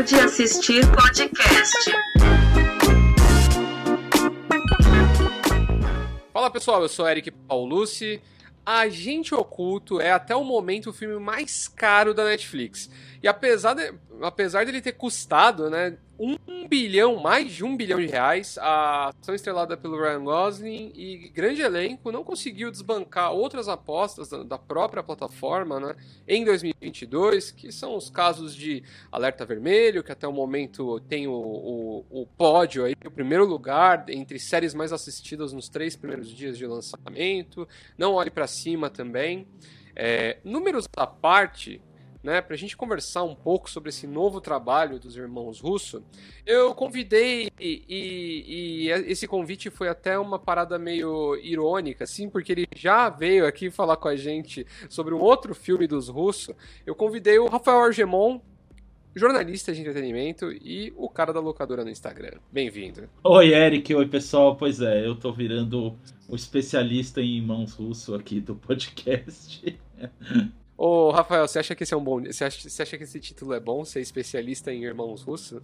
Pode assistir podcast. Fala pessoal, eu sou Eric Paulucci. Agente Oculto é até o momento o filme mais caro da Netflix. E apesar, de, apesar dele ter custado, né, um bilhão, mais de um bilhão de reais, a ação estrelada pelo Ryan Gosling e grande elenco não conseguiu desbancar outras apostas da, própria plataforma, né, em 2022, que são os casos de Alerta Vermelho, que até o momento tem o, o, o pódio aí, o primeiro lugar entre séries mais assistidas nos três primeiros dias de lançamento, Não Olhe para Cima também. É, números à parte, né, para a gente conversar um pouco sobre esse novo trabalho dos irmãos Russo, eu convidei e, e, e, esse convite foi até uma parada meio irônica, assim, porque ele já veio aqui falar com a gente sobre um outro filme dos Russo. Eu convidei o Rafael Argemon, jornalista de entretenimento e o cara da locadora no Instagram. Bem-vindo. Oi, Eric. Oi, pessoal. Pois é, eu tô virando o especialista em irmãos russo aqui do podcast. Ô, Rafael, você acha que esse é um bom. Você acha, você acha que esse título é bom, ser especialista em irmãos russos?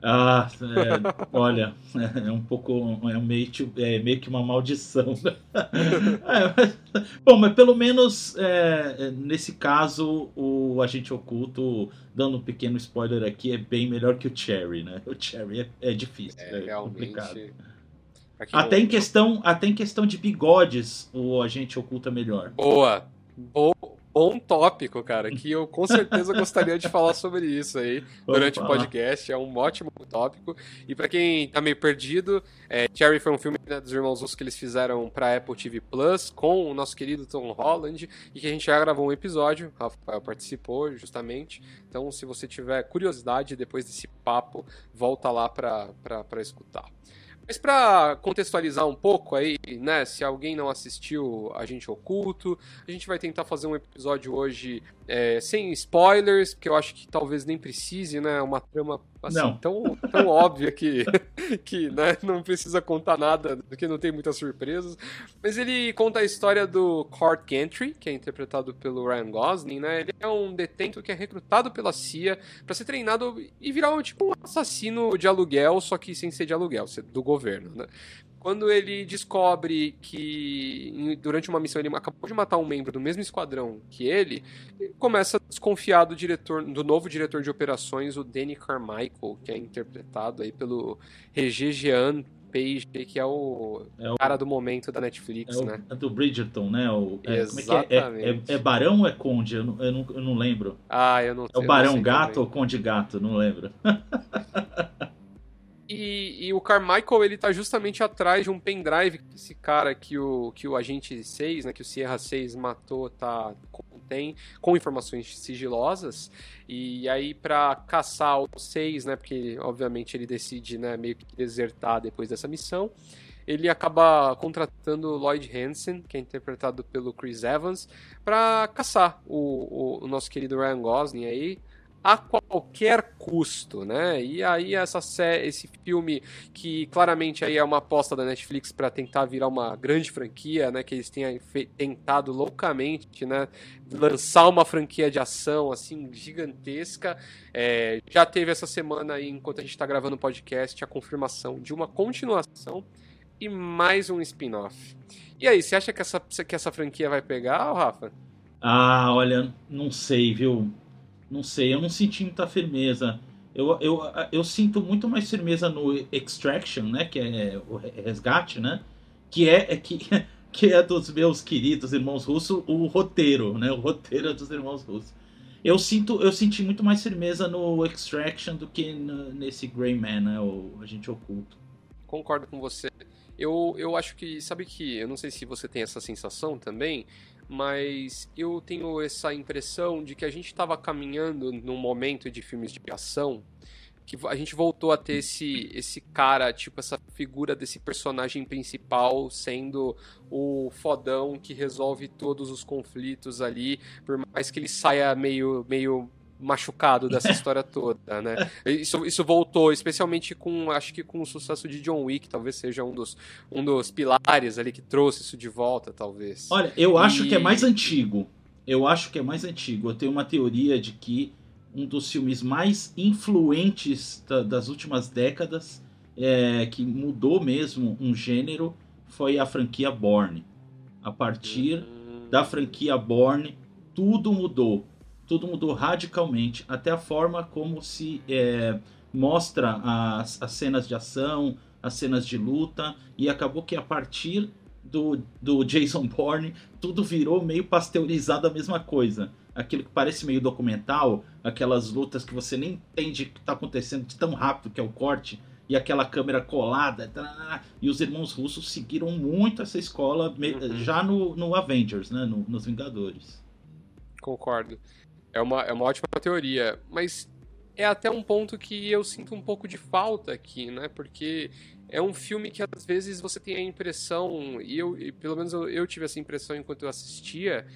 Ah, é, olha, é um pouco. É meio, é meio que uma maldição. É, mas, bom, mas pelo menos é, é, nesse caso, o agente oculto, dando um pequeno spoiler aqui, é bem melhor que o Cherry, né? O Cherry é, é difícil, é, é complicado. Até em, questão, até em questão de bigodes, o agente oculto é melhor. Boa! Boa, bom tópico, cara, que eu com certeza gostaria de falar sobre isso aí durante o podcast. É um ótimo tópico. E para quem tá meio perdido, é, Cherry foi um filme né, dos Irmãos Russos que eles fizeram pra Apple TV Plus com o nosso querido Tom Holland e que a gente já gravou um episódio. O Rafael participou justamente. Então, se você tiver curiosidade depois desse papo, volta lá para escutar. Mas para contextualizar um pouco aí, né, se alguém não assistiu Agente Oculto, a gente vai tentar fazer um episódio hoje é, sem spoilers, porque eu acho que talvez nem precise, né, uma trama assim, tão, tão óbvia que, que né, não precisa contar nada, porque não tem muitas surpresas. Mas ele conta a história do Court Gantry, que é interpretado pelo Ryan Gosling, né? Ele é um detento que é recrutado pela CIA para ser treinado e virar um tipo um assassino de aluguel, só que sem ser de aluguel, ser do governo, né? Quando ele descobre que durante uma missão ele acabou de matar um membro do mesmo esquadrão que ele, ele começa a desconfiar do diretor, do novo diretor de operações, o Danny Carmichael, que é interpretado aí pelo Regé Jean Page, que é o, é o, cara do momento da Netflix, é o, né? É do Bridgerton, né? O, é, Exatamente. É, é, é, Barão ou é Conde? Eu não, eu não, eu não lembro. Ah, eu não É o Barão Gato também. ou Conde Gato? Não lembro. E, e, o Carmichael, ele tá justamente atrás de um pendrive que esse cara que o, que o agente 6, né, que o Sierra 6 matou, tá, contém, com informações sigilosas. E aí, para caçar o 6, né, porque obviamente ele decide né, meio que desertar depois dessa missão, ele acaba contratando Lloyd Hansen, que é interpretado pelo Chris Evans, para caçar o, o, o nosso querido Ryan Gosling aí, a qualquer custo, né? E aí essa esse filme que claramente aí é uma aposta da Netflix para tentar virar uma grande franquia, né? Que eles tenham tentado loucamente, né? Lançar uma franquia de ação assim gigantesca. É, já teve essa semana aí, enquanto a gente está gravando o podcast, a confirmação de uma continuação e mais um spin-off. E aí, você acha que essa, que essa franquia vai pegar, Rafa? Ah, olha, não sei, viu? Não sei, eu não senti muita firmeza. Eu, eu, eu sinto muito mais firmeza no Extraction, né? Que é o resgate, né? Que é, é que, que é dos meus queridos irmãos russos, o roteiro, né? O roteiro é dos irmãos russos. Eu sinto, eu senti muito mais firmeza no Extraction do que no, nesse Grey Man, né? O agente oculto. Concordo com você. Eu, eu acho que, sabe que, eu não sei se você tem essa sensação também, mas eu tenho essa impressão de que a gente estava caminhando num momento de filmes de ação que a gente voltou a ter esse, esse cara, tipo, essa figura desse personagem principal sendo o fodão que resolve todos os conflitos ali, por mais que ele saia meio, meio machucado dessa história toda, né? Isso, isso voltou, especialmente com, acho que com o sucesso de John Wick, talvez seja um dos, um dos pilares ali que trouxe isso de volta, talvez. Olha, eu acho e... que é mais antigo. Eu acho que é mais antigo. Eu tenho uma teoria de que um dos filmes mais influentes da, das últimas décadas, é, que mudou mesmo um gênero, foi a franquia Bourne. A partir Hum, da franquia Bourne, tudo mudou. Tudo mudou radicalmente. Até a forma como se é, mostra as, as cenas de ação, as cenas de luta. E acabou que a partir do, do Jason Bourne, tudo virou meio pasteurizado a mesma coisa. Aquilo que parece meio documental, aquelas lutas que você nem entende que está acontecendo de tão rápido que é o corte, e aquela câmera colada. tarará. E os irmãos russos seguiram muito essa escola Uhum. já no, no Avengers, né? No- nos Vingadores. Concordo. É uma, é uma ótima teoria, mas é até um ponto que eu sinto um pouco de falta aqui, né? Porque é um filme que às vezes você tem a impressão, e eu, e pelo menos eu, eu tive essa impressão enquanto eu assistia,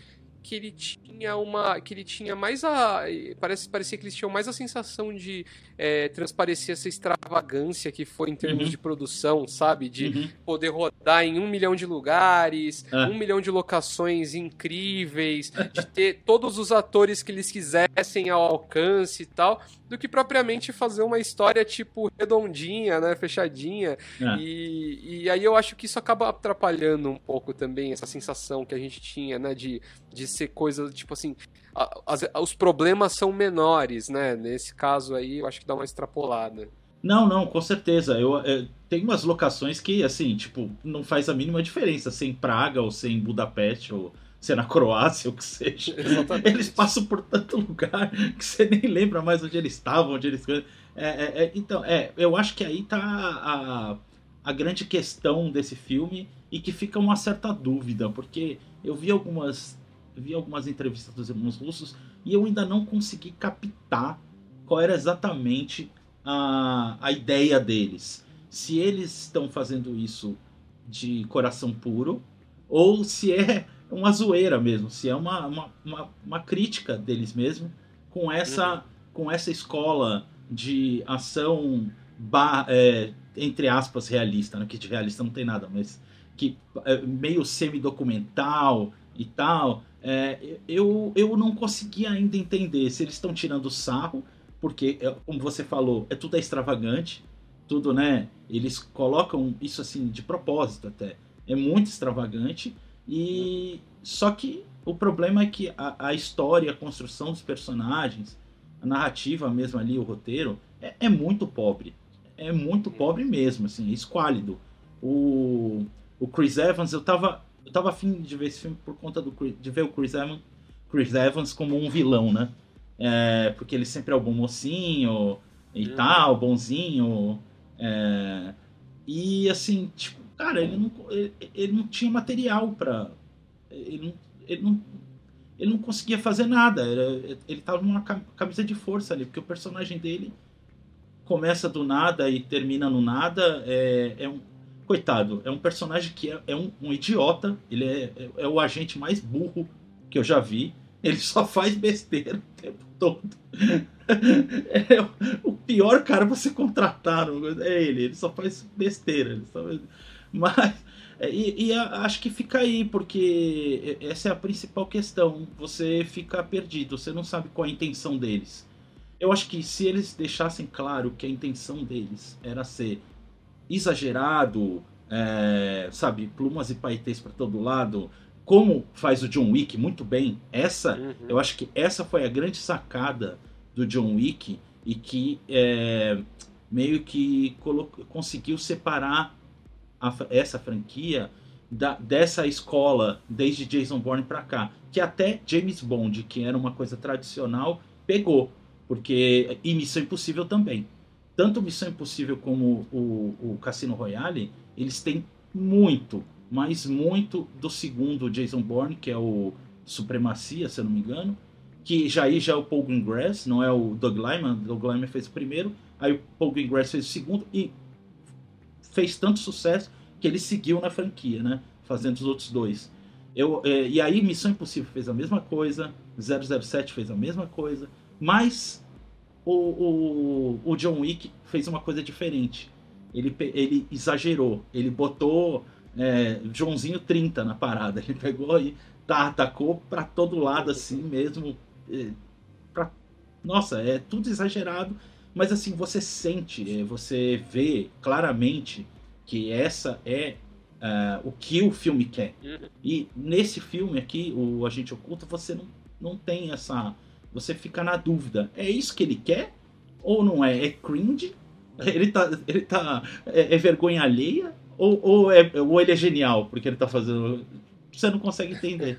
que ele tinha uma. que ele tinha mais a. Parece, parecia que eles tinham mais a sensação de é, transparecer essa extravagância que foi em termos Uhum. de produção, sabe? De Uhum. poder rodar em um milhão de lugares, É. um milhão de locações incríveis, de ter todos os atores que eles quisessem ao alcance e tal, do que propriamente fazer uma história tipo redondinha, né, fechadinha. É. E, e aí eu acho que isso acaba atrapalhando um pouco também essa sensação que a gente tinha, né, de, de ser coisa tipo assim. a- os problemas são menores, né? Nesse caso aí, eu acho que dá uma extrapolada. Não, não, com certeza. Eu, é, tem umas locações que, assim, tipo, não faz a mínima diferença. Sem Praga, ou sem Budapeste, ou ser na Croácia, ou o que seja. Exatamente. Eles passam por tanto lugar que você nem lembra mais onde eles estavam, onde eles. É, é, é, então, é, eu acho que aí tá a, a grande questão desse filme e que fica uma certa dúvida, porque eu vi algumas, vi algumas entrevistas dos irmãos russos e eu ainda não consegui captar qual era exatamente a, a ideia deles. Se eles estão fazendo isso de coração puro ou se é uma zoeira mesmo, se é uma, uma, uma, uma crítica deles mesmo com essa, com essa escola de ação ba- é, entre aspas realista, né? que de realista não tem nada, mas que é, meio semi-documental e tal. É, eu, eu não consegui ainda entender se eles estão tirando sarro, porque, é, como você falou, é tudo é extravagante, tudo, né? Eles colocam isso assim de propósito até. É muito extravagante e só que o problema é que a, a história, a construção dos personagens, a narrativa mesmo ali, o roteiro, é, é muito pobre. É muito pobre mesmo, assim, é esquálido. O, o Chris Evans, eu tava, eu tava afim de ver esse filme por conta do, Chris- de ver o Chris Evans, Chris Evans como um vilão, né? É, porque ele sempre é o bom mocinho e Uhum. tal, bonzinho. é, e assim, tipo, cara, ele não, ele, ele não tinha material pra. Ele não, ele não, ele não conseguia fazer nada. Era- ele tava numa cam- camisa de força ali, porque o personagem dele começa do nada e termina no nada. É, é um. Coitado, é um personagem que é, é um, um idiota. Ele é, é, é o agente mais burro que eu já vi. Ele só faz besteira o tempo todo. É o- pior cara você contratar é ele. Ele só faz besteira. Ele só- Mas. é, E, e acho que fica aí, porque essa é a principal questão. Você fica perdido, você não sabe qual é a intenção deles. Eu acho que se eles deixassem claro que a intenção deles era ser exagerado, é, sabe, plumas e paetês para todo lado, como faz o John Wick muito bem, essa Uhum. eu acho que essa foi a grande sacada do John Wick e que é, meio que conseguiu separar a essa franquia da- dessa escola desde Jason Bourne pra cá, que até James Bond, que era uma coisa tradicional, pegou, porque e Missão Impossível também. Tanto Missão Impossível como o, o Cassino Royale, eles têm muito, mas muito do segundo Jason Bourne, que é o Supremacia, se eu não me engano, que já aí já é o Paul Greengrass, não é o Doug Lyman, Doug Lyman fez o primeiro, aí o Paul Greengrass fez o segundo e fez tanto sucesso que ele seguiu na franquia, né? Fazendo os outros dois. Eu, é, e aí Missão Impossível fez a mesma coisa, 007 fez a mesma coisa, mas o, o, o John Wick fez uma coisa diferente. Ele, ele exagerou, ele botou é, Joãozinho 30 na parada, ele pegou e tá, atacou pra todo lado assim mesmo, é, pra nossa, é tudo exagerado, mas assim, você sente, é, você vê claramente que essa é uh, o que o filme quer. Uhum. E nesse filme aqui, o Agente Oculto, você não, não tem essa. Você fica na dúvida: é isso que ele quer? Ou não é? É cringe? Ele tá. Ele tá é, é vergonha alheia? Ou, ou, é, ou ele é genial porque ele tá fazendo. Você não consegue entender.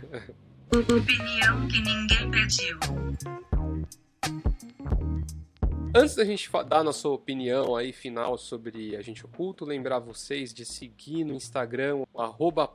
Opinião que ninguém pediu. Antes da gente dar a nossa opinião aí final sobre Agente Oculto, lembrar vocês de seguir no Instagram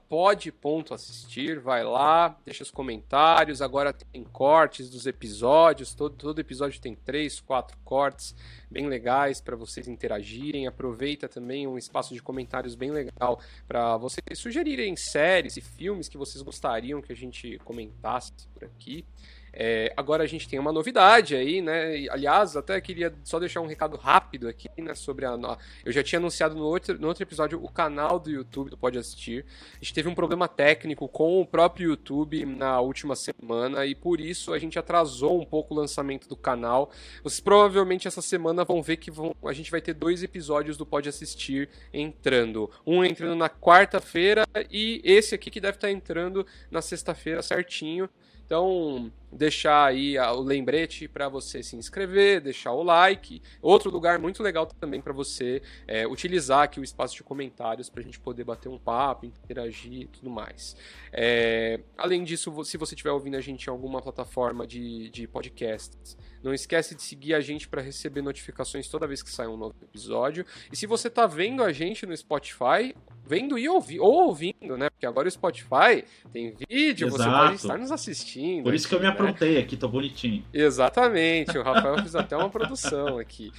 pod.assistir, vai lá, deixa os comentários, agora tem cortes dos episódios, todo, todo episódio tem três, quatro cortes bem legais para vocês interagirem, aproveita também um espaço de comentários bem legal para vocês sugerirem séries e filmes que vocês gostariam que a gente comentasse por aqui. É, agora a gente tem uma novidade aí, né? Aliás, até queria só deixar um recado rápido aqui, né? Sobre a. Eu já tinha anunciado no outro, no outro episódio o canal do YouTube do Pode Assistir. A gente teve um problema técnico com o próprio YouTube na última semana e por isso a gente atrasou um pouco o lançamento do canal. Vocês provavelmente essa semana vão ver que vão- a gente vai ter dois episódios do Pode Assistir entrando. Um entrando na quarta-feira e esse aqui que deve estar entrando na sexta-feira certinho. Então, deixar aí o lembrete para você se inscrever, deixar o like. Outro lugar muito legal também para você é, utilizar aqui o espaço de comentários para a gente poder bater um papo, interagir e tudo mais. É, além disso, se você estiver ouvindo a gente em alguma plataforma de, de podcasts, não esquece de seguir a gente para receber notificações toda vez que sai um novo episódio. E se você está vendo a gente no Spotify, vendo e ouvi, ou ouvindo, né? Porque agora o Spotify tem vídeo, você Exato. pode estar nos assistindo. Por isso que eu me aqui, né? aprontei aqui, tô bonitinho. Exatamente, o Rafael fez até uma produção aqui.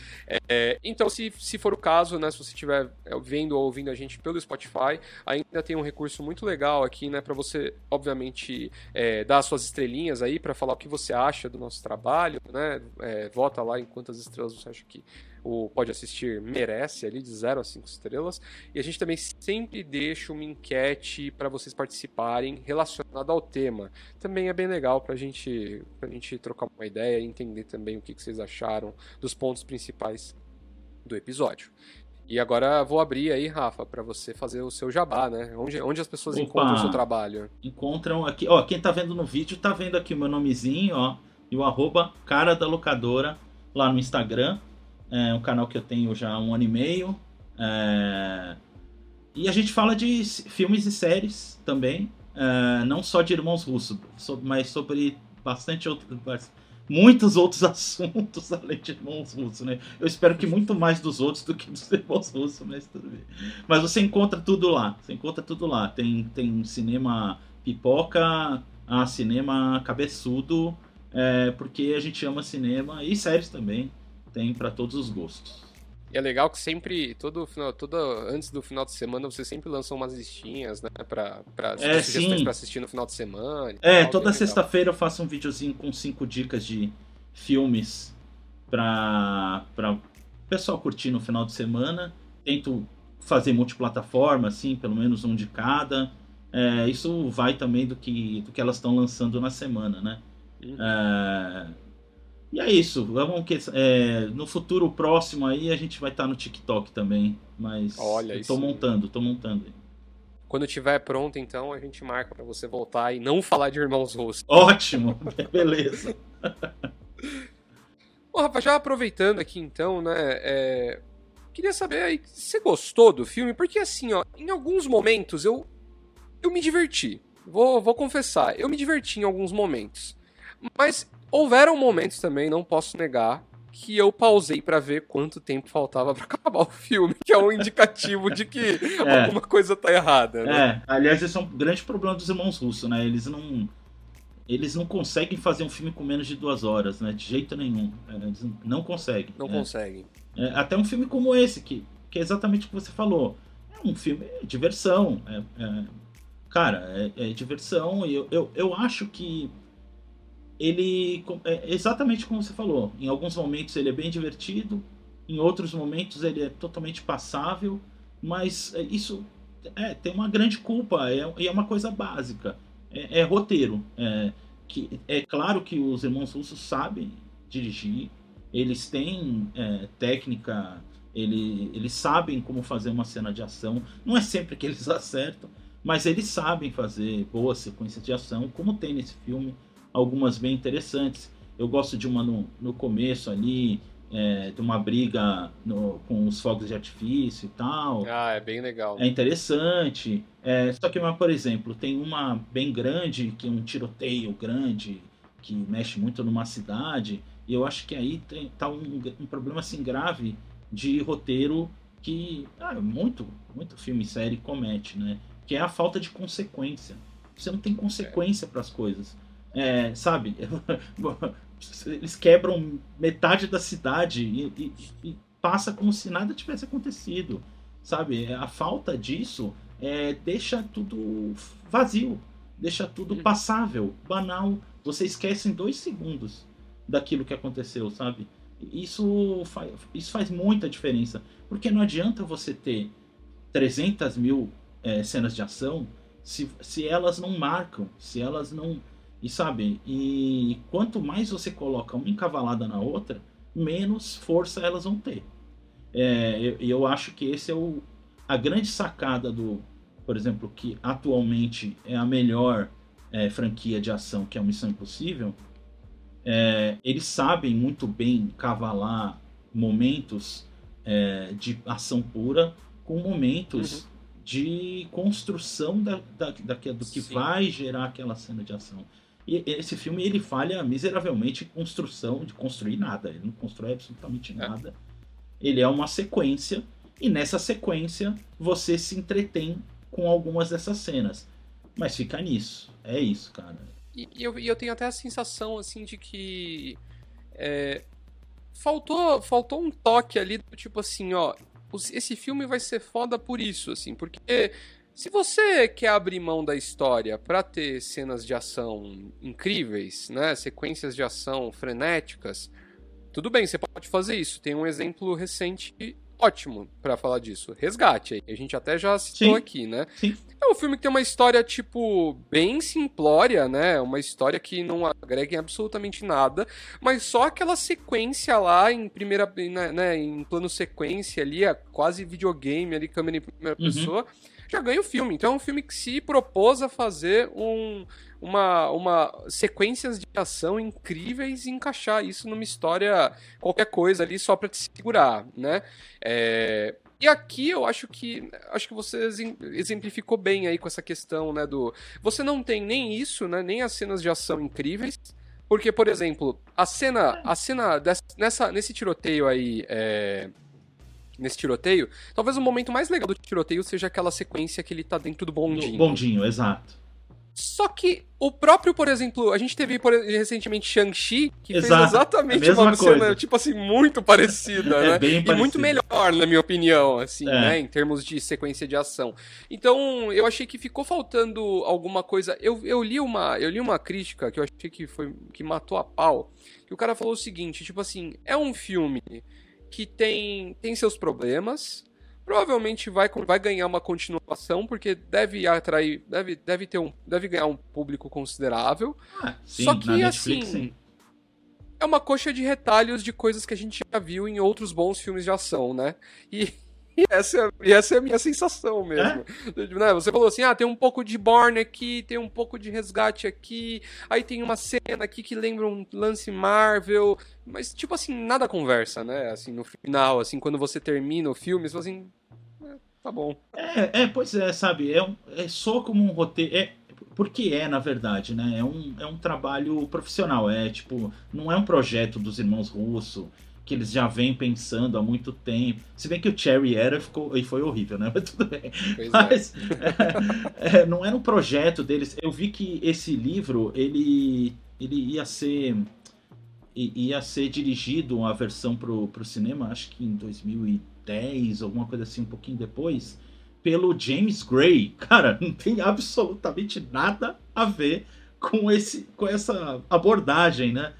É, então, se, se for o caso, né, se você estiver é, vendo ou ouvindo a gente pelo Spotify, ainda tem um recurso muito legal aqui, né, para você, obviamente, é, dar suas estrelinhas aí para falar o que você acha do nosso trabalho, né? É, vota lá em quantas estrelas você acha que o Pode Assistir merece ali, de 0 a 5 estrelas. E a gente também sempre deixa uma enquete para vocês participarem relacionada ao tema também é bem legal pra gente, pra gente trocar uma ideia e entender também o que, que vocês acharam dos pontos principais do episódio. E agora vou abrir aí, Rafa, pra você fazer o seu jabá, né? Onde, onde as pessoas Opa! encontram o seu trabalho? Encontram aqui, ó, quem tá vendo no vídeo tá vendo aqui o meu nomezinho, ó, e o arroba cara da locadora lá no Instagram. É um canal que eu tenho já há um ano e meio. É, E a gente fala de filmes e séries também, é, não só de Irmãos Russo, so- mas sobre bastante outros, muitos outros assuntos além de Irmãos Russo, né? Eu espero que muito mais dos outros do que dos Irmãos Russo, mas tudo bem. Mas você encontra tudo lá, você encontra tudo lá. Tem, tem cinema pipoca, a cinema cabeçudo, é, porque a gente ama cinema e séries também, tem para todos os gostos. E é legal que sempre, todo final, todo, antes do final de semana, você sempre lança umas listinhas, né? Pra, pra É, sugestões sim. pra assistir no final de semana. É, tal, toda sexta-feira eu faço um videozinho com cinco dicas de filmes pra, pra pessoal curtir no final de semana. Tento fazer multiplataforma, assim, pelo menos um de cada. É, isso vai também do que, do que elas estão lançando na semana, né? Uhum. É, E é isso. Vamos que, é, no futuro próximo aí a gente vai estar no TikTok também. Mas Olha, eu isso- tô montando, tô montando. Quando tiver pronto, então, a gente marca pra você voltar e não falar de Irmãos Russos. Ótimo! Beleza. Bom, Rafa, já aproveitando aqui então, né? é, Queria saber aí, você gostou do filme? Porque assim, ó, em alguns momentos eu, eu me diverti. Vou, vou confessar, eu me diverti em alguns momentos. Mas houveram momentos também, não posso negar, que eu pausei pra ver quanto tempo faltava pra acabar o filme, que é um indicativo de que É. alguma coisa tá errada, né? É, aliás, esse é um grande problema dos irmãos russos, né? Eles não. Eles não conseguem fazer um filme com menos de duas horas, né? De jeito nenhum. É, Eles não conseguem. Não É. conseguem. É, até um filme como esse, que, que é exatamente o que você falou. É um filme é diversão. é- cara, é, é diversão. E eu, eu, eu acho que ele. É exatamente como você falou. Em alguns momentos ele é bem divertido, em outros momentos ele é totalmente passável, mas é, isso é, tem uma grande culpa, é, é uma coisa básica. É, é roteiro. É, que, é claro que os irmãos russos sabem dirigir, eles têm é, técnica, ele, eles sabem como fazer uma cena de ação. Não é sempre que eles acertam, mas eles sabem fazer boas sequências de ação, como tem nesse filme, algumas bem interessantes. Eu gosto de uma no, no começo ali, é, de uma briga no, com os fogos de artifício e tal. Ah, é bem legal. É interessante. É, só que, mas, por exemplo, tem uma bem grande, que é um tiroteio grande, que mexe muito numa cidade. E eu acho que aí tem, tá um, um problema assim grave de roteiro que ah, muito, muito filme e série comete, né? Que é a falta de consequência. Você não tem consequência para as coisas. É, sabe? eles quebram metade da cidade e, e, e, passa como se nada tivesse acontecido, sabe? A falta disso é, deixa tudo vazio, deixa tudo uhum. passável, banal. Você esquece em dois segundos daquilo que aconteceu, sabe? Isso faz, isso faz muita diferença, porque não adianta você ter 300 mil é, cenas de ação se, se elas não marcam, se elas não e sabe, e quanto mais você coloca uma encavalada na outra, menos força elas vão ter. É, eu, eu acho que esse é o, a grande sacada do, por exemplo, que atualmente é a melhor é, franquia de ação, que é a Missão Impossível. É, eles sabem muito bem cavalar momentos é, de ação pura com momentos uhum. de construção da, da, da, do que Sim. vai gerar aquela cena de ação. E esse filme ele falha miseravelmente em construção, de construir nada. Ele não constrói absolutamente é. nada. Ele é uma sequência, e nessa sequência você se entretém com algumas dessas cenas. Mas fica nisso. É isso, cara. E, e eu, e eu tenho até a sensação, assim, de que. É, faltou, faltou um toque ali do tipo assim, ó. Esse filme vai ser foda por isso, assim, porque se você quer abrir mão da história para ter cenas de ação incríveis, né, sequências de ação frenéticas, tudo bem, você pode fazer isso. Tem um exemplo recente ótimo para falar disso. Resgate. A gente até já citou Sim. aqui, né? Sim. É um filme que tem uma história, tipo, bem simplória, né? Uma história que não agrega em absolutamente nada, mas só aquela sequência lá em primeira, né, né em plano sequência ali, quase videogame ali, câmera em primeira uhum. pessoa já ganha o filme. Então é um filme que se propôs a fazer um, uma, uma sequências de ação incríveis e encaixar isso numa história, qualquer coisa ali só para te segurar, né? É, e aqui eu acho que acho que você exemplificou bem aí com essa questão, né, do você não tem nem isso, né, nem as cenas de ação incríveis, porque por exemplo, a cena a cena dessa, nessa nesse tiroteio aí é, nesse tiroteio, talvez o momento mais legal do tiroteio seja aquela sequência que ele tá dentro do bondinho. Do bondinho, exato. Só que o próprio, por exemplo, a gente teve por, recentemente Shang-Chi, que Exato, fez exatamente uma coisa. cena, tipo assim, muito parecida, é né? Bem e muito melhor, na minha opinião, assim, é. né? Em termos de sequência de ação. Então, eu achei que ficou faltando alguma coisa. Eu, eu, li, uma, eu li uma crítica que eu achei que foi que matou a pau. Que o cara falou o seguinte: tipo assim, é um filme que tem, tem seus problemas. Provavelmente vai, vai ganhar uma continuação, porque deve atrair. Deve, deve, ter um, deve ganhar um público considerável. Ah, sim, Só que Netflix, assim. Sim. É uma coxa de retalhos de coisas que a gente já viu em outros bons filmes de ação, né? E e essa, é, e essa é a minha sensação mesmo. É? Né? Você falou assim: ah, tem um pouco de Born aqui, tem um pouco de resgate aqui, aí tem uma cena aqui que lembra um lance Marvel. Mas, tipo assim, nada conversa, né? Assim, no final, assim, quando você termina o filme, você fala assim. É, tá bom. É, é, pois é, sabe? É, um, é só como um roteiro. É, porque é, na verdade, né? É um, é um trabalho profissional. É tipo, não é um projeto dos irmãos Russo que eles já vêm pensando há muito tempo. Se bem que o Cherry era ficou, e foi horrível, né? Mas tudo bem. Pois é. Mas é. É, não era um projeto deles. Eu vi que esse livro ele, ele ia ser ia ser dirigido a versão pro, pro cinema, acho que em 2010, alguma coisa assim, um pouquinho depois, pelo James Gray. Cara, não tem absolutamente nada a ver com esse com essa abordagem, né?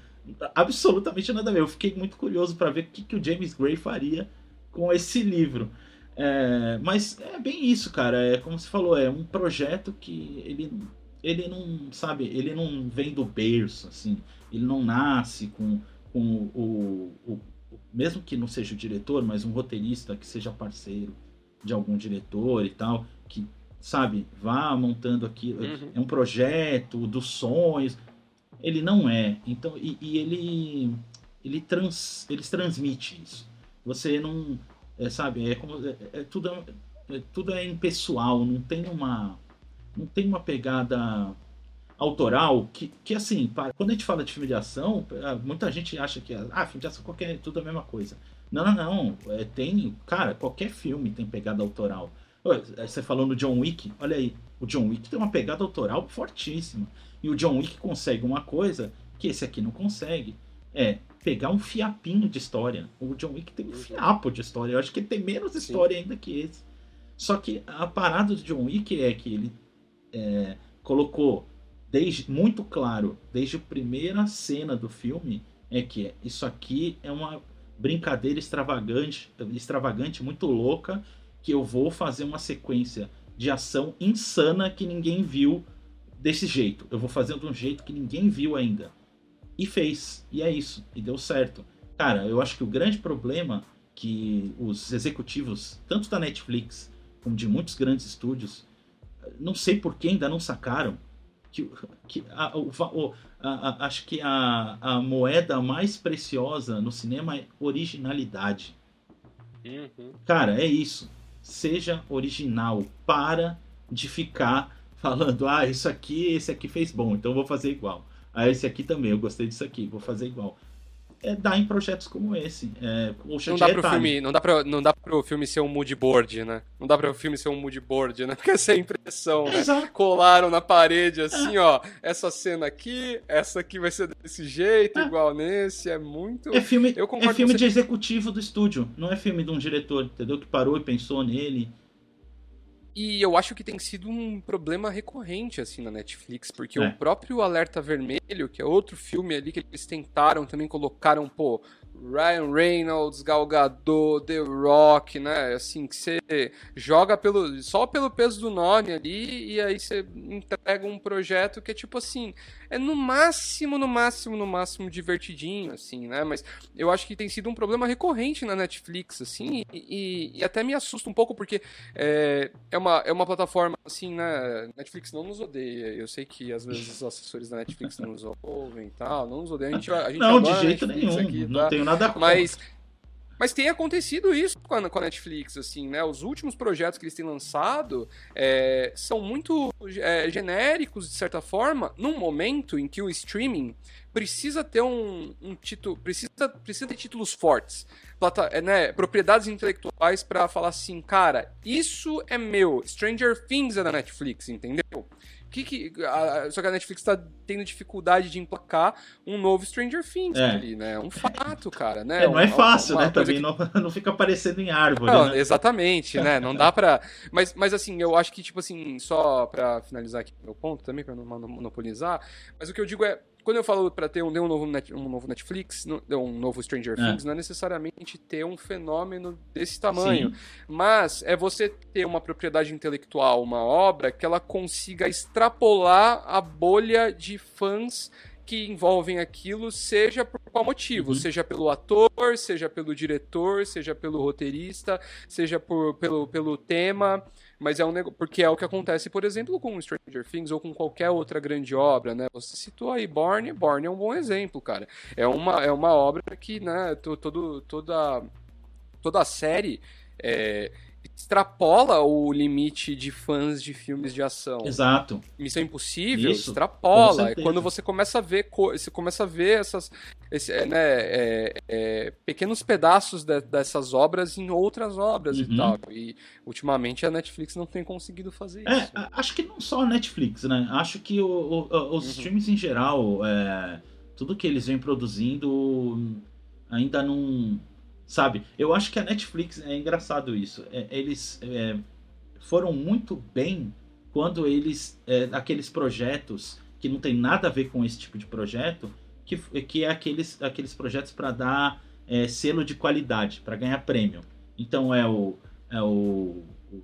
Absolutamente nada a ver. Eu fiquei muito curioso para ver o que, que o James Gray faria com esse livro. É, mas é bem isso, cara. É como você falou, é um projeto que ele, ele não, sabe, ele não vem do berço, assim. Ele não nasce com, com o, o, o, mesmo que não seja o diretor, mas um roteirista que seja parceiro de algum diretor e tal, que sabe, vá montando aquilo, uhum. é um projeto dos sonhos. Ele não é. Então, e, e ele ele trans, eles transmite isso. Você não, é, sabe, é como é, é tudo é, tudo é impessoal, não tem uma não tem uma pegada autoral que, que assim, quando a gente fala de filme de ação, muita gente acha que ah, filme de ação qualquer tudo é a mesma coisa. Não, não, não. É, tem, cara, qualquer filme tem pegada autoral. Você falou no John Wick, olha aí, o John Wick tem uma pegada autoral fortíssima. E o John Wick consegue uma coisa que esse aqui não consegue. É pegar um fiapinho de história. O John Wick tem um fiapo de história. Eu acho que ele tem menos história Sim. ainda que esse. Só que a parada do John Wick é que ele é, colocou desde muito claro, desde a primeira cena do filme, é que isso aqui é uma brincadeira extravagante, extravagante, muito louca, que eu vou fazer uma sequência de ação insana que ninguém viu desse jeito. Eu vou fazer de um jeito que ninguém viu ainda. E fez. E é isso. E deu certo. Cara, eu acho que o grande problema que os executivos, tanto da Netflix como de muitos grandes estúdios, não sei por que ainda não sacaram que, que a, o, a, a, acho que a, a moeda mais preciosa no cinema é originalidade. Uhum. Cara, é isso. Seja original. Para de ficar falando, ah, isso aqui, esse aqui fez bom, então vou fazer igual. Ah, esse aqui também, eu gostei disso aqui, vou fazer igual. É dar em projetos como esse. É, não, dá pro filme, não, dá pra, não dá pro filme ser um mood board, né? Não dá pro filme ser um mood board, né? Porque essa é a impressão, né? Colaram na parede assim, é. ó. Essa cena aqui, essa aqui vai ser desse jeito, é. igual nesse. É muito. É filme, é filme de executivo do estúdio, não é filme de um diretor, entendeu? Que parou e pensou nele. E eu acho que tem sido um problema recorrente, assim, na Netflix, porque é. o próprio Alerta Vermelho, que é outro filme ali que eles tentaram, também colocaram, pô, Ryan Reynolds, Gal Gadot, The Rock, né? Assim, que você joga pelo, só pelo peso do nome ali e aí você entrega um projeto que é tipo assim, é no máximo, no máximo, no máximo divertidinho, assim, né? Mas eu acho que tem sido um problema recorrente na Netflix, assim, e, e, e até me assusta um pouco porque é, é, uma, é uma plataforma, assim, né? Netflix não nos odeia. Eu sei que às vezes os assessores da Netflix não nos ouvem e tal, não nos odeiam. A gente, a gente não, de jeito nenhum. Aqui, não tá? Tenho nada contra. Mas, mas tem acontecido isso com a, com a, Netflix, assim, né? Os últimos projetos que eles têm lançado é, são muito é, genéricos, de certa forma, num momento em que o streaming precisa ter um, um título, precisa, precisa ter títulos fortes, né, propriedades intelectuais para falar assim, cara, isso é meu. Stranger Things é da Netflix, entendeu? que, que a, só que a Netflix tá tendo dificuldade de emplacar um novo Stranger Things é. ali, né? É um fato, cara, né? É, não é fácil, uma, uma né? Também que... não, não fica aparecendo em árvore. Não, né? Exatamente, né? Não dá pra. Mas, mas assim, eu acho que, tipo assim, só pra finalizar aqui meu ponto também, pra não monopolizar, mas o que eu digo é, quando eu falo para ter um, um, novo net, um novo Netflix, um novo Stranger é. Things, não é necessariamente ter um fenômeno desse tamanho, Sim. mas é você ter uma propriedade intelectual, uma obra que ela consiga extrapolar a bolha de fãs que envolvem aquilo, seja por qual motivo, uhum. seja pelo ator, seja pelo diretor, seja pelo roteirista, seja por, pelo, pelo tema. Mas é um negócio. Porque é o que acontece, por exemplo, com Stranger Things ou com qualquer outra grande obra, né? Você citou aí Borne, Borne é um bom exemplo, cara. É uma, é uma obra que, né, todo, toda, toda a série. É, extrapola o limite de fãs de filmes de ação. Exato. Missão Impossível Isso, extrapola. É quando você começa a ver, você começa a ver essas, esse, é, né, é, é, pequenos pedaços de, dessas obras em outras obras uhum. e tal. E ultimamente a Netflix não tem conseguido fazer é, isso. Acho que não só a Netflix, né? Acho que o, o, os uhum. streams em geral, é, tudo que eles vêm produzindo ainda não Sabe? Eu acho que a Netflix é engraçado isso. É, eles é, foram muito bem quando eles. É, aqueles projetos que não tem nada a ver com esse tipo de projeto, que, que é aqueles, aqueles projetos para dar é, selo de qualidade, para ganhar prêmio. Então é o. É o, o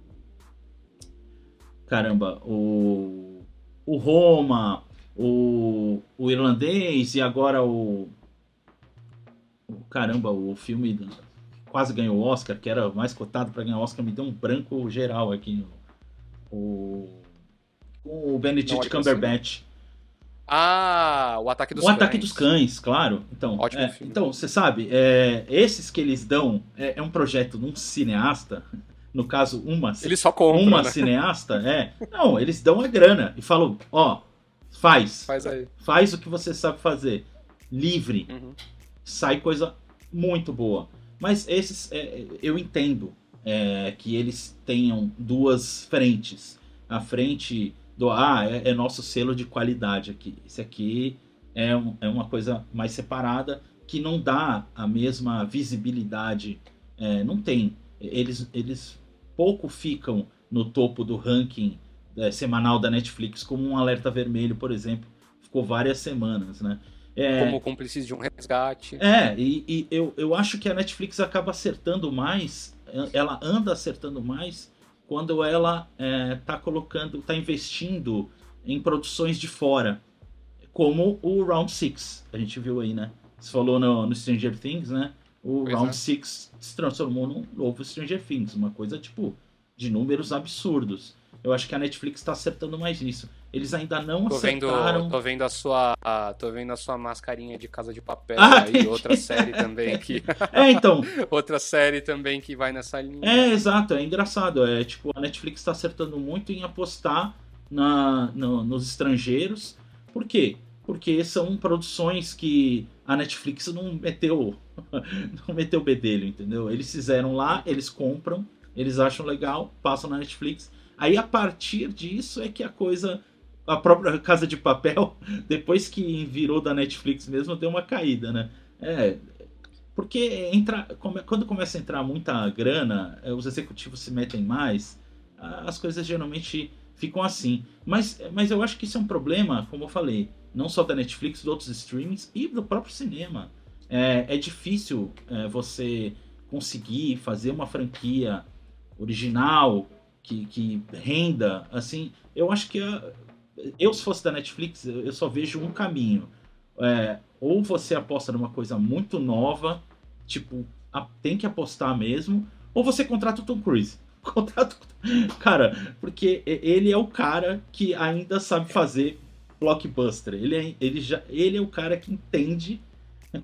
caramba, o, o Roma, o, o irlandês e agora o caramba, o filme quase ganhou o Oscar, que era mais cotado para ganhar o Oscar, me deu um branco geral aqui. O, o Benedict Cumberbatch. Ah, o Ataque dos o Cães. O Ataque dos Cães, claro. Então, Ótimo é, filme. Então, você sabe, é, esses que eles dão é, é, um projeto de um cineasta, no caso, uma, eles só compram, uma né? cineasta, é. Não, eles dão a grana e falam, ó, faz. Faz aí. Faz o que você sabe fazer. Livre. Uhum. Sai coisa muito boa. Mas esses, é, eu entendo é, que eles tenham duas frentes. A frente do ah, é, é, nosso selo de qualidade aqui. Esse aqui é, um, é uma coisa mais separada que não dá a mesma visibilidade. É, não tem. Eles, eles pouco ficam no topo do ranking é, semanal da Netflix, como um alerta vermelho, por exemplo. Ficou várias semanas, né? É, como cúmplices de um resgate. É, e, e, eu, eu acho que a Netflix acaba acertando mais, ela anda acertando mais quando ela é, tá colocando, tá investindo em produções de fora, como o Round 6, a gente viu aí, né? Você falou no, no Stranger Things, né? O pois Round é. 6 se transformou num novo Stranger Things, uma coisa tipo de números absurdos. Eu acho que a Netflix está acertando mais nisso. Eles ainda não tô acertaram. Vendo, tô vendo a sua, a, tô vendo a sua mascarinha de Casa de Papel Ah, aí, outra série também que, É, então, outra série também que vai nessa linha. É, exato, é engraçado. É tipo, a Netflix está acertando muito em apostar na, no- nos estrangeiros. Por quê? Porque são produções que a Netflix não meteu não meteu o bedelho, entendeu? Eles fizeram lá, eles compram, eles acham legal, passam na Netflix. Aí a partir disso é que a coisa. A própria Casa de Papel, depois que virou da Netflix mesmo, deu uma caída, né? É, porque entra, quando começa a entrar muita grana, eh, os executivos se metem mais, as coisas geralmente ficam assim. Mas, mas eu acho que isso é um problema, como eu falei, não só da Netflix, dos outros streamings e do próprio cinema. É, é difícil é, você conseguir fazer uma franquia original que, que renda, assim. Eu acho que eu, se fosse da Netflix, eu só vejo um caminho. É, ou você aposta numa coisa muito nova, tipo, a- tem que apostar mesmo, ou você contrata o Tom Cruise. Contrata o- Cara, porque ele é o cara que ainda sabe fazer blockbuster. Ele é, ele já, ele é o cara que entende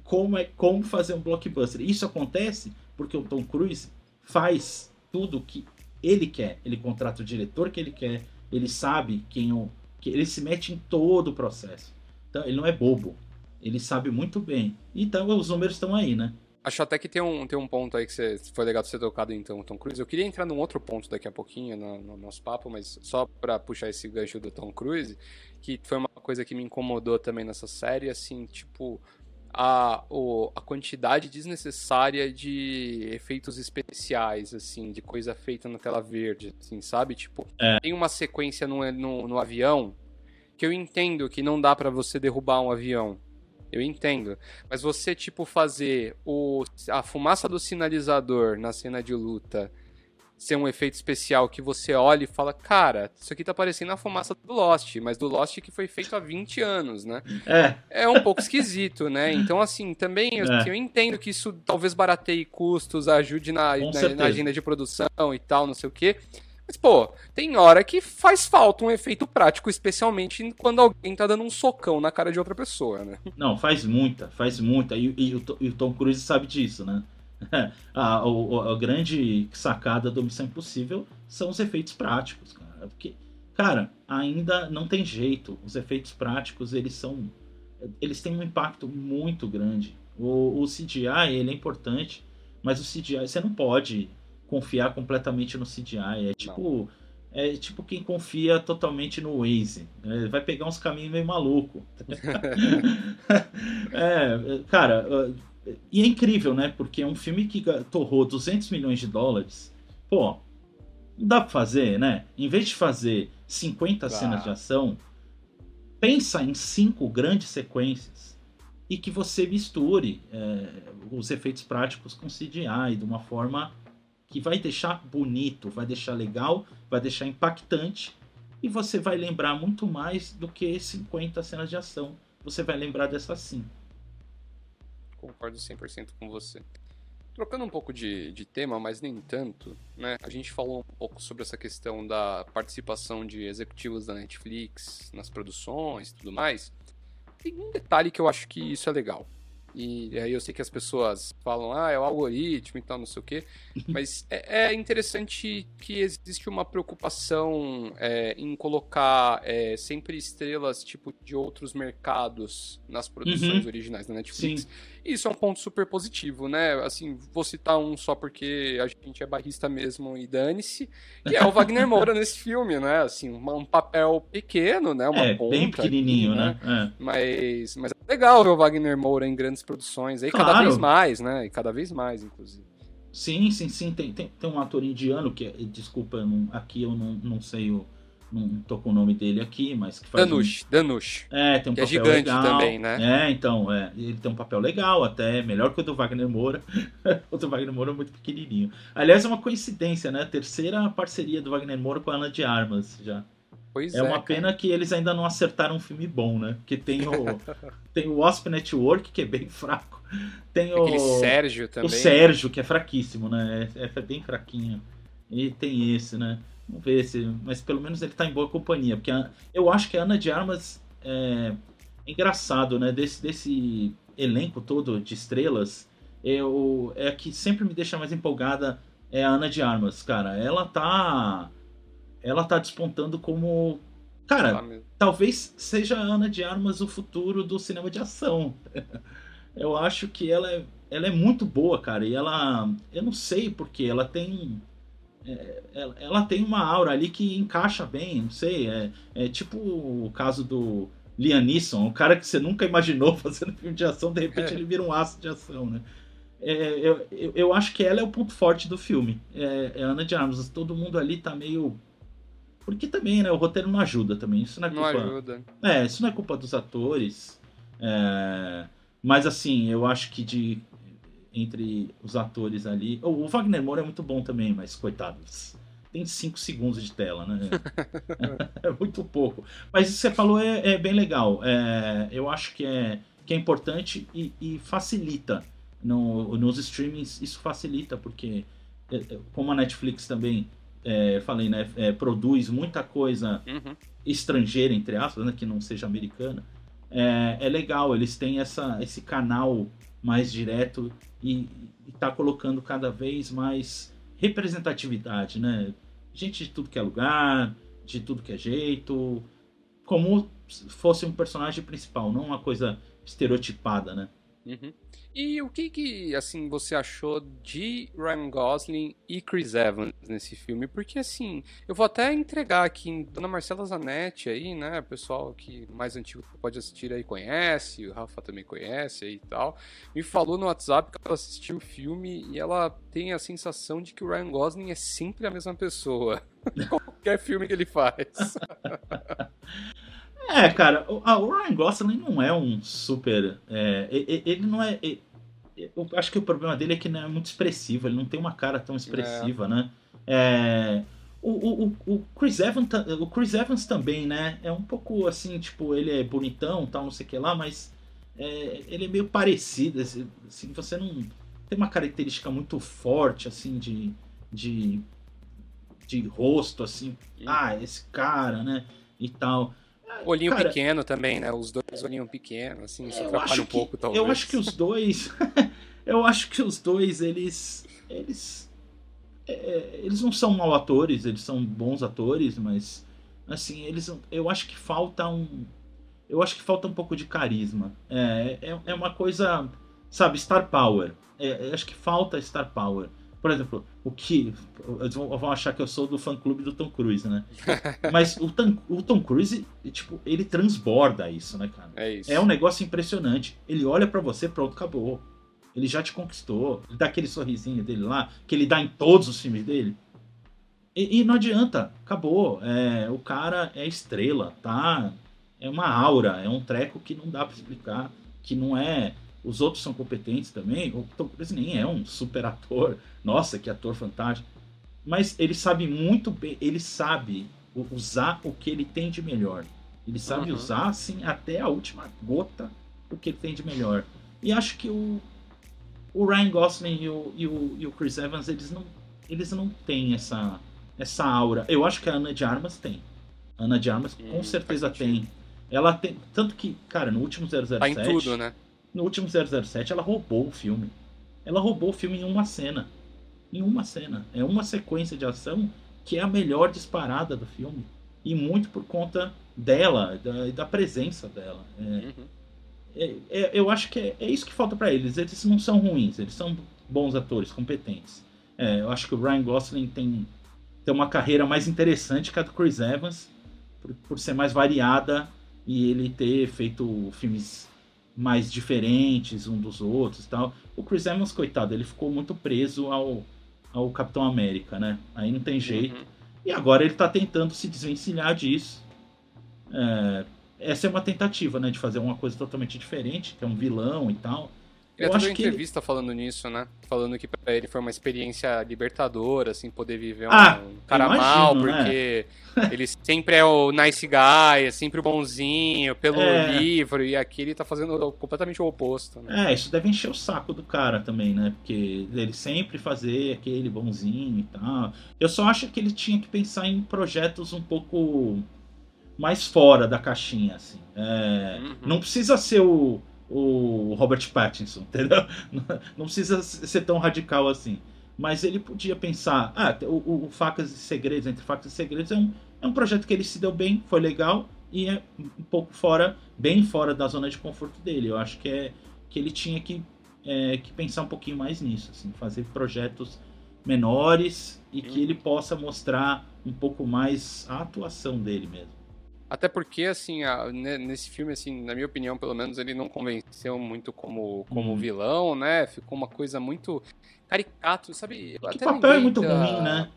como é como fazer um blockbuster. Isso acontece porque o Tom Cruise faz tudo que ele quer. Ele contrata o diretor que ele quer, ele sabe quem o que ele se mete em todo o processo. Então ele não é bobo. Ele sabe muito bem. Então os números estão aí, né? Acho até que tem um, tem um ponto aí que você, foi legal de ser tocado então, Tom Cruise. Eu queria entrar num outro ponto daqui a pouquinho no, no nosso papo, mas só pra puxar esse gancho do Tom Cruise, que foi uma coisa que me incomodou também nessa série, assim, tipo, a, o, a quantidade desnecessária de efeitos especiais, assim, de coisa feita na tela verde, assim, sabe? Tipo, É. tem uma sequência no, no, no avião que eu entendo que não dá pra você derrubar um avião. Eu entendo. Mas você, tipo, fazer o, a fumaça do sinalizador na cena de luta ser um efeito especial que você olha e fala, cara, isso aqui tá parecendo a fumaça do Lost, mas do Lost que foi feito há 20 anos, né? É, É um pouco esquisito, né? Então, assim, também eu, É. eu entendo que isso talvez barateie custos, ajude na, na, na agenda de produção e tal, não sei o quê. Mas, pô, tem hora que faz falta um efeito prático, especialmente quando alguém tá dando um socão na cara de outra pessoa, né? não, faz muita, faz muita. E, e e o Tom Cruise sabe disso, né? a, o- a grande sacada do Missão Impossível são os efeitos práticos, cara. Porque, cara, ainda não tem jeito. Os efeitos práticos, eles são. Eles têm um impacto muito grande. O, o CGI, ele é importante, mas o CGI, você não pode confiar completamente no CGI. É tipo. É tipo quem confia totalmente no Waze. né? Vai pegar uns caminhos meio maluco. é, cara, e é incrível, né? Porque é um filme que torrou 200 milhões de dólares. Pô, não dá pra fazer, né? Em vez de fazer 50 Dá. cenas de ação, pensa em cinco grandes sequências e que você misture é, os efeitos práticos com CGI de uma forma que vai deixar bonito, vai deixar legal, vai deixar impactante e você vai lembrar muito mais do que 50 cenas de ação. Você vai lembrar dessas sim. Concordo 100% com você. Trocando um pouco de, de tema, mas nem tanto, né? A gente falou um pouco sobre essa questão da participação de executivos da Netflix nas produções e tudo mais. Tem um detalhe que eu acho que isso é legal. E aí eu sei que as pessoas falam, ah, é o algoritmo e tal, não sei o quê. Mas é, é interessante que existe uma preocupação é, em colocar é, sempre estrelas tipo de outros mercados nas produções Uhum. originais da Netflix. Sim. E isso é um ponto super positivo, né? Assim, vou citar um só porque a gente é barrista mesmo e dane-se, que é o Wagner Moura nesse filme, né? Assim, um papel pequeno, né? Uma é, ponta bem pequenininho, né? É. Mas, mas legal ver o Wagner Moura em grandes produções aí, cada Claro. vez mais, né? E cada vez mais, inclusive. Sim, sim, sim. Tem, tem, tem um ator indiano que, é- desculpa, não- aqui eu não, não sei, o, não tô com o nome dele aqui, mas que faz. um- Danush, Danush. É, tem um Que é papel gigante legal. também, né? É, então, é, ele tem um papel legal até, melhor que o do Wagner Moura. o do Wagner Moura é muito pequenininho. Aliás, é uma coincidência, né? Terceira parceria do Wagner Moura com a Ana de Armas já. Pois é. É uma cara. pena que eles ainda não acertaram um filme bom, né? Porque tem o tem o Wasp Network, que é bem fraco. Tem o Aquele Sérgio também. o Sérgio, que é fraquíssimo, né? É, é bem fraquinho. E tem esse, né? Vamos ver se. Mas pelo menos ele tá em boa companhia. Porque a- eu acho que a Ana de Armas é engraçado, né? Desse, desse elenco todo de estrelas, eu, é a que sempre me deixa mais empolgada é a Ana de Armas, cara. Ela tá. Ela tá despontando como. Cara, talvez seja a Ana de Armas o futuro do cinema de ação. Eu acho que ela é, ela é muito boa, cara. E ela. Eu não sei porque ela tem. é, ela, ela tem uma aura ali que encaixa bem, não sei. É, é tipo o caso do Liam Neeson, um cara que você nunca imaginou fazendo filme de ação, de repente É. ele vira um aço de ação, né? É, eu, eu, acho que ela é o ponto forte do filme. É, é Ana de Armas. Todo mundo ali tá meio. Porque também, né? O roteiro não ajuda também. Isso não é Não culpa. ajuda. É, isso não é culpa dos atores. é, Mas assim, eu acho que de entre os atores ali. O o Wagner Moura é muito bom também, mas coitados. Tem 5 segundos de tela, né? é muito pouco. Mas isso que você falou é, é bem legal. É, eu acho que é, que é importante e, e facilita. No, nos streamings, isso facilita, porque é, é, como a Netflix também, é, falei, né, é, produz muita coisa Uhum. estrangeira, entre aspas, né, que não seja americana, é, é legal, eles têm essa, esse canal mais direto e, e tá colocando cada vez mais representatividade, né? Gente de tudo que é lugar, de tudo que é jeito, como se fosse um personagem principal, não uma coisa estereotipada, né? Uhum. E o que que, assim, você achou de Ryan Gosling e Chris Evans nesse filme? Porque, assim, eu vou até entregar aqui em Dona Marcela Zanetti aí, né? Pessoal que mais antigo pode assistir aí conhece, o Rafa também conhece aí e tal. Me falou no WhatsApp que ela assistiu o filme e ela tem a sensação de que o Ryan Gosling é sempre a mesma pessoa. Qualquer filme que ele faz. É, cara, o, ah, o Ryan Gosling não é um super. é, ele não é. e- eu acho que o problema dele é que não é muito expressivo, ele não tem uma cara tão expressiva, né? É, o, o, o- Chris Evans, o Chris Evans também, né? É um pouco assim, tipo, ele é bonitão, tal, não sei o que lá, mas é, ele é meio parecido. Assim, assim, você não tem uma característica muito forte, assim, de, de, de rosto, assim. Ah, esse cara, né? E tal. Olhinho Cara, pequeno também, né? Os dois olhinhos pequenos, assim, isso atrapalha acho um que, pouco, talvez. Eu acho que os dois. eu acho que os dois, eles. Eles. é, eles não são mal atores, eles são bons atores, mas. Assim, eles. Eu acho que falta um. Eu acho que falta um pouco de carisma. É, é, é uma coisa. Sabe, Star Power. É, eu acho que falta Star Power. Por exemplo, o que. Eles vão, achar que eu sou do fã clube do Tom Cruise, né? Mas o, Tom- o Tom Cruise, tipo, ele transborda isso, né, cara? É isso. É um negócio impressionante. Ele olha pra você, pronto, acabou. Ele já te conquistou. Ele dá aquele sorrisinho dele lá, que ele dá em todos os filmes dele. E, e não adianta, acabou. É, o cara é estrela, tá? É uma aura, é um treco que não dá pra explicar, que não é. Os outros são competentes também. O Tom Cruise nem é um super ator. Nossa, que ator fantástico. Mas ele sabe muito bem, ele sabe usar o que ele tem de melhor. Ele sabe Uhum. usar, assim, até a última gota o que ele tem de melhor. E acho que o, o Ryan Gosling e o, e o, e o Chris Evans, eles não, eles não têm essa, essa aura. Eu acho que a Ana de Armas tem. A Ana de Armas Hum, com certeza tem. Ela tem. Tanto que, cara, no último 007. Tá em tudo, né? No último 007, ela roubou o filme. Ela roubou o filme em uma cena. Em uma cena. É uma sequência de ação que é a melhor disparada do filme. E muito por conta dela, da, da presença dela. É, Uhum. é- é- eu acho que é, é isso que falta pra eles. Eles não são ruins, eles são bons atores, competentes. É, eu acho que o Ryan Gosling tem, tem uma carreira mais interessante que a do Chris Evans, por, por ser mais variada e ele ter feito filmes mais diferentes um dos outros e tal. O Chris Evans, coitado, ele ficou muito preso ao, ao Capitão América, né? Aí não tem jeito. Uhum. E agora ele tá tentando se desvencilhar disso. É, essa é uma tentativa, né? De fazer uma coisa totalmente diferente, que é um vilão e tal. Ele Eu até acho deu que ele- entrevista falando nisso, né? Falando que pra ele foi uma experiência libertadora, assim, poder viver um, Ah, um cara imagino, mal, né? porque ele sempre é o nice guy, é sempre o bonzinho, pelo É. livro, e aqui ele tá fazendo completamente o oposto, né? É, isso deve encher o saco do cara também, né? Porque ele sempre fazer aquele bonzinho e tal. Eu só acho que ele tinha que pensar em projetos um pouco mais fora da caixinha, assim. É, Uhum. Não precisa ser o, o Robert Pattinson, entendeu? Não precisa ser tão radical assim. Mas ele podia pensar, ah, o, o Facas e Segredos, Entre Facas e Segredos, é um, é um projeto que ele se deu bem, foi legal, e é um pouco fora, bem fora da zona de conforto dele. Eu acho que, é, que ele tinha que, é, que pensar um pouquinho mais nisso, assim, fazer projetos menores e que Hum. ele possa mostrar um pouco mais a atuação dele mesmo. Até porque, assim, a- ne- nesse filme, assim, na minha opinião, pelo menos, ele não convenceu muito como, como Uhum. vilão, né? Ficou uma coisa muito caricato, sabe? Até papel é lembrei muito da- ruim, né?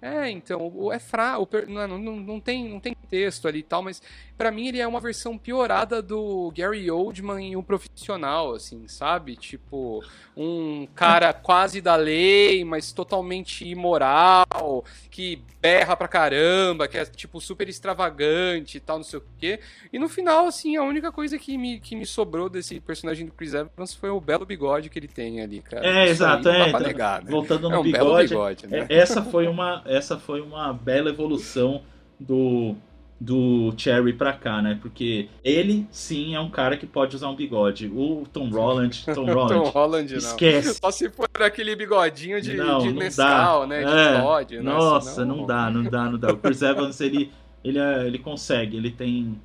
É, então, o é fraco, o per- não, não, não, tem, não tem texto ali e tal, mas pra mim ele é uma versão piorada do Gary Oldman em um profissional, assim, sabe? Tipo, um cara quase da lei, mas totalmente imoral, que berra pra caramba, que é, tipo, super extravagante e tal, não sei o quê. E no final, assim, a única coisa que me, que me sobrou desse personagem do Chris Evans foi o belo bigode que ele tem ali, cara. É, Isso exato, é, então, negar, né? Voltando no É um belo bigode, bigode, né? É, essa foi uma essa foi uma bela evolução do do Cherry pra cá, né? Porque ele sim é um cara que pode usar um bigode. O Tom Holland, Tom Tom Holland, Holland, não. esquece. Só se for aquele bigodinho de, não, de não Nescau, dá. né? É, De Todd, né? Nossa, Senão- não dá, não dá, não dá. O Chris Evans ele ele, é- ele consegue, ele tem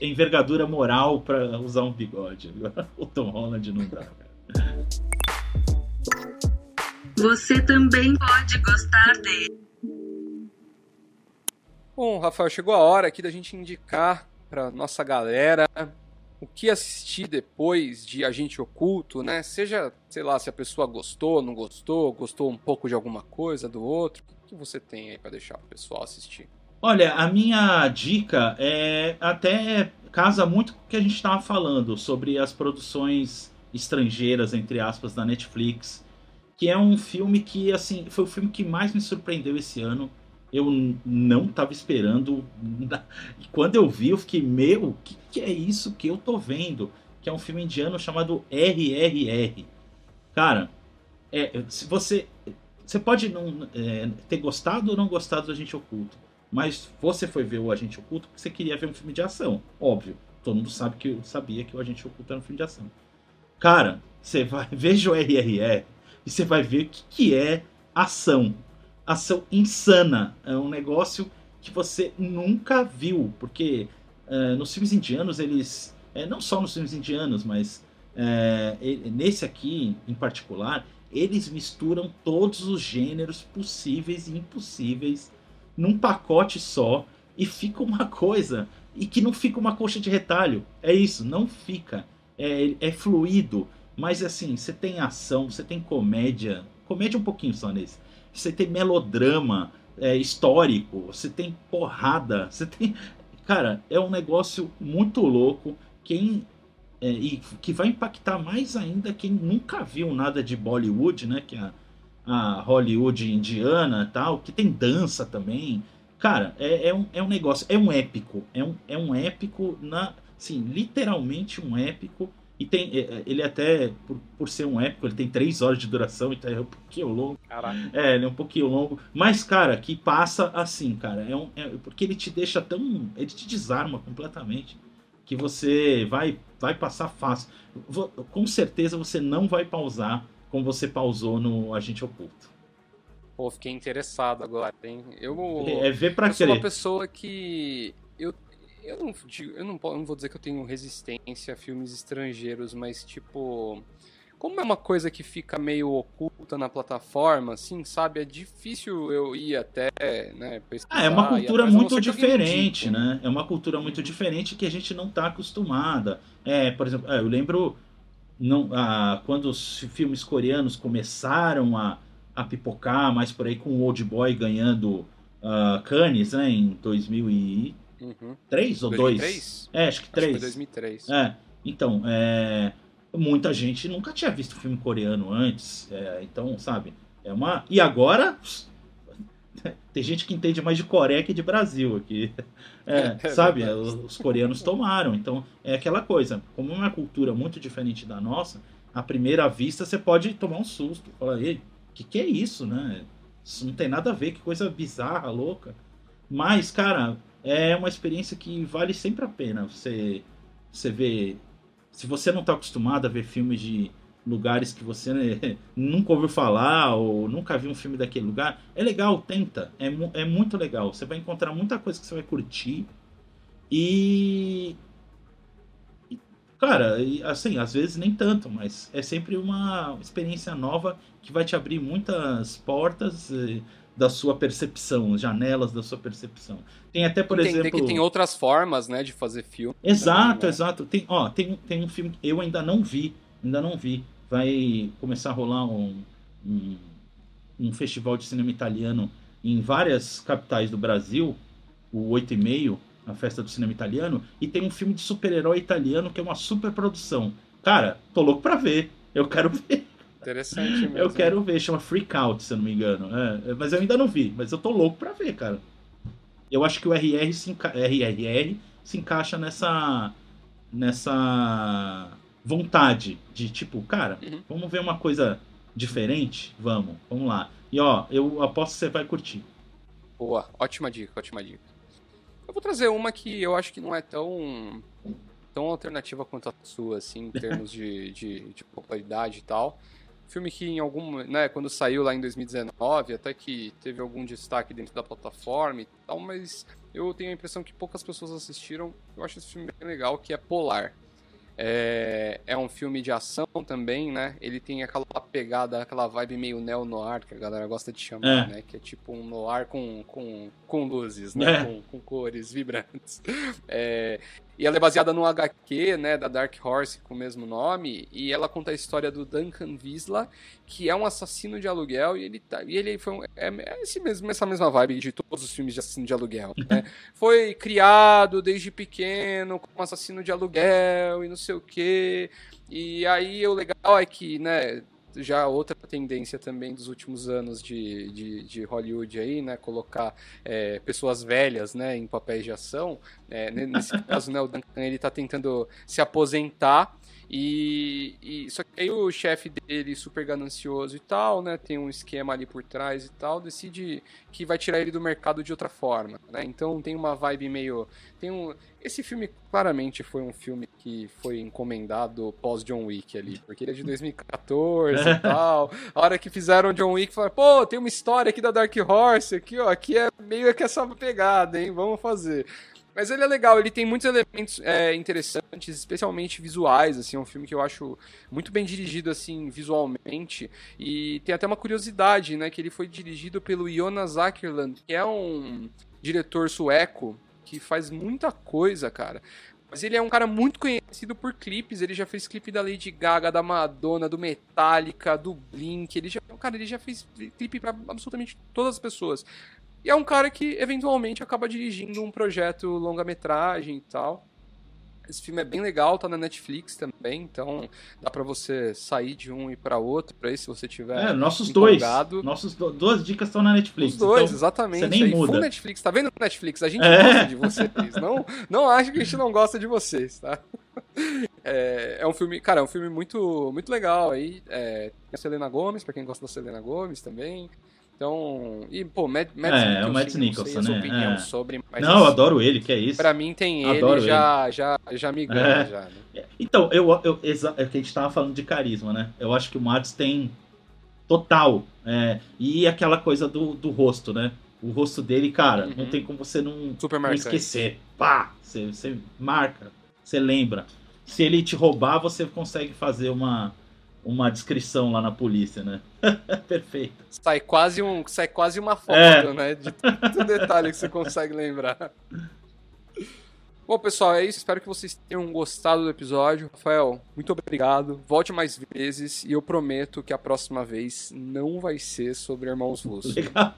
envergadura moral pra usar um bigode. O Tom Holland não dá. cara. Você também pode gostar dele. Bom, Rafael, chegou a hora aqui da gente indicar pra nossa galera o que assistir depois de Agente Oculto, né? Seja, sei lá, se a pessoa gostou, não gostou, gostou um pouco de alguma coisa do outro. O que você tem aí pra deixar o pessoal assistir? Olha, a minha dica é até casa muito com o que a gente estava falando sobre as produções estrangeiras, entre aspas, da Netflix, que é um filme que, assim, foi o filme que mais me surpreendeu esse ano. Eu não estava esperando. E quando eu vi, eu fiquei, meu, o que, que é isso que eu tô vendo? Que é um filme indiano chamado RRR. Cara, é, se você. Você pode não é, ter gostado ou não gostado do Agente Oculto. Mas você foi ver o Agente Oculto porque você queria ver um filme de ação. Óbvio. Todo mundo sabe que eu sabia que o Agente Oculto era um filme de ação. Cara, você vai veja o RRR e você vai ver o que, que é ação. Ação insana. É um negócio que você nunca viu. Porque eh, nos filmes indianos, eles. eh, não só nos filmes indianos, mas e- nesse aqui em particular, eles misturam todos os gêneros possíveis e impossíveis num pacote só e fica uma coisa e que não fica uma coxa de retalho. É isso, não fica. É, é fluido, mas assim, você tem ação, você tem comédia, comédia um pouquinho só nesse. Você tem melodrama é, histórico, você tem porrada, você tem. Cara, é um negócio muito louco. Quem é, e que vai impactar mais ainda quem nunca viu nada de Bollywood, né? Que é a, a Hollywood indiana tal, que tem dança também. Cara, é, é, um, é um negócio, é um épico. É um, é um épico, na, literalmente um épico. E tem, é, é, ele até, por, por ser um épico, ele tem três horas de duração, então é um pouquinho longo. Caraca. É, ele é um pouquinho longo. Mas, cara, que passa assim, cara. É, um, é porque ele te deixa tão. Ele te desarma completamente. Que você vai, vai passar fácil. Com certeza você não vai pausar como você pausou no Agente Oculto. Pô, fiquei interessado agora, hein? Eu, é ver pra eu sou uma pessoa que. Eu, eu, não, eu, não, eu não vou dizer que eu tenho resistência a filmes estrangeiros, mas tipo. Como é uma coisa que fica meio oculta na plataforma, assim, sabe? É difícil eu ir até, né, Ah, é uma cultura muito diferente, né? É uma cultura muito diferente que a gente não tá acostumada. É, por exemplo, é, eu lembro não, ah, quando os filmes coreanos começaram a a pipocar mais por aí com o Old Boy ganhando uh, Cannes, né, em 2003 uhum. ou 2002? É, acho que 3. Acho 2003. É, então, é, muita gente nunca tinha visto filme coreano antes, é, então, sabe, é uma... E agora... Tem gente que entende mais de Coreia que de Brasil aqui. É, é sabe? Os, os coreanos tomaram. Então, é aquela coisa. Como é uma cultura muito diferente da nossa, à primeira vista você pode tomar um susto. Falar, ei, que que é isso, né? Isso não tem nada a ver, que coisa bizarra, louca. Mas, cara, é uma experiência que vale sempre a pena. Você, você vê. Se você não está acostumado a ver filmes de lugares que você né, nunca ouviu falar ou nunca viu um filme daquele lugar, é legal, tenta. É, é muito legal. Você vai encontrar muita coisa que você vai curtir. E. Cara, assim, às vezes nem tanto, mas é sempre uma experiência nova que vai te abrir muitas portas eh, da sua percepção, janelas da sua percepção. Tem até, por Entender exemplo. que tem outras formas, né, de fazer filme. Exato, né? exato. Tem, ó, tem, tem um filme que eu ainda não vi, ainda não vi. Vai começar a rolar um, um, um festival de cinema italiano em várias capitais do Brasil, o 8 e meio, a festa do cinema italiano, e tem um filme de super-herói italiano que é uma super produção. Cara, tô louco pra ver. Eu quero ver. Interessante mesmo. Eu quero ver, chama Freak Out, se eu não me engano. É, mas eu ainda não vi, mas eu tô louco pra ver, cara. Eu acho que o RR se, enca... RRR se encaixa nessa. nessa vontade de tipo, cara, uhum. vamos ver uma coisa diferente? Vamos, vamos lá. E ó, eu aposto que você vai curtir. Boa, ótima dica, ótima dica. Eu vou trazer uma que eu acho que não é tão tão alternativa quanto a sua, assim, em termos de, de, de popularidade e tal. Filme que em algum, né, quando saiu lá em 2019, até que teve algum destaque dentro da plataforma e tal, mas eu tenho a impressão que poucas pessoas assistiram. Eu acho esse filme bem legal, que é Polar. É, é um filme de ação também, né? Ele tem aquela pegada, aquela vibe meio neo-noir, que a galera gosta de chamar, é. né? Que é tipo um noir com, com, com luzes, né? É. Com, com, cores vibrantes. É, e ela é baseada no HQ, né, da Dark Horse, com o mesmo nome, e ela conta a história do Duncan Visla, que é um assassino de aluguel, e ele, tá, e ele foi um, é, é esse mesmo, essa mesma vibe de todos os filmes de assassino de aluguel, né? foi criado desde pequeno como assassino de aluguel e não sei o quê, e aí o legal é que, né, já outra tendência também dos últimos anos de, de, de Hollywood aí, né, colocar é, pessoas velhas, né, em papéis de ação. É, nesse caso, né, o Duncan ele está tentando se aposentar e, e, só que aí o chefe dele, super ganancioso e tal, né? Tem um esquema ali por trás e tal, decide que vai tirar ele do mercado de outra forma, né? Então tem uma vibe meio. Tem um. Esse filme claramente foi um filme que foi encomendado pós John Wick ali, porque ele é de 2014 e tal. A hora que fizeram John Wick, falaram, pô, tem uma história aqui da Dark Horse aqui, ó, aqui é meio que essa pegada, hein? Vamos fazer. Mas ele é legal, ele tem muitos elementos é, interessantes, especialmente visuais, assim, é um filme que eu acho muito bem dirigido, assim, visualmente, e tem até uma curiosidade, né, que ele foi dirigido pelo Jonas Ackerland, que é um diretor sueco que faz muita coisa, cara. Mas ele é um cara muito conhecido por clipes. Ele já fez clipe da Lady Gaga, da Madonna, do Metallica, do Blink. Ele já, cara, ele já fez clipe para absolutamente todas as pessoas. E é um cara que eventualmente acaba dirigindo um projeto longa-metragem e tal. Esse filme é bem legal, tá na Netflix também, então dá para você sair de um e para outro, para se você tiver É, nossos empolgado. dois. Nossos do, duas dicas estão na Netflix. Os dois, então, exatamente. Você nem aí, muda. Full Netflix, tá vendo Netflix? A gente é. gosta de vocês. Não, não acho que a gente não gosta de vocês, tá? É, é um filme, cara, é um filme muito, muito legal aí. É, tem a Selena Gomes, pra quem gosta da Selena Gomes também. Então, e pô, Matt, Matt É, Nicholson, o Matt não Nicholson, né? opinião É. sobre, Não, eu adoro ele, que é isso. pra mim tem Adoro ele, já, já, já me ganha, É. já, né? Então, eu, eu, é que a gente tava falando de carisma, né? Eu acho que o Mads tem total. é, e aquela coisa do, do rosto, né? O rosto dele, cara, não Uhum. tem como você não, não esquecer. Pá! Você, você marca, você lembra. Se ele te roubar, você consegue fazer uma, uma descrição lá na polícia, né? Perfeito. Sai quase, um, sai quase uma foto, É. né? De todo detalhe que você consegue lembrar. Bom, pessoal, é isso. Espero que vocês tenham gostado do episódio. Rafael, muito obrigado. Volte mais vezes e eu prometo que a próxima vez não vai ser sobre Irmãos Russo. Legal.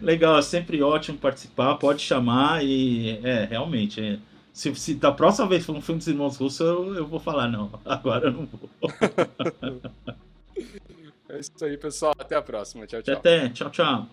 Legal, é sempre ótimo participar, pode chamar e é, realmente, é, se, se da próxima vez for um filme dos irmãos russos, eu, eu vou falar, não, agora eu não vou. É isso aí, pessoal. Até a próxima. Tchau, tchau. Até, tchau, tchau.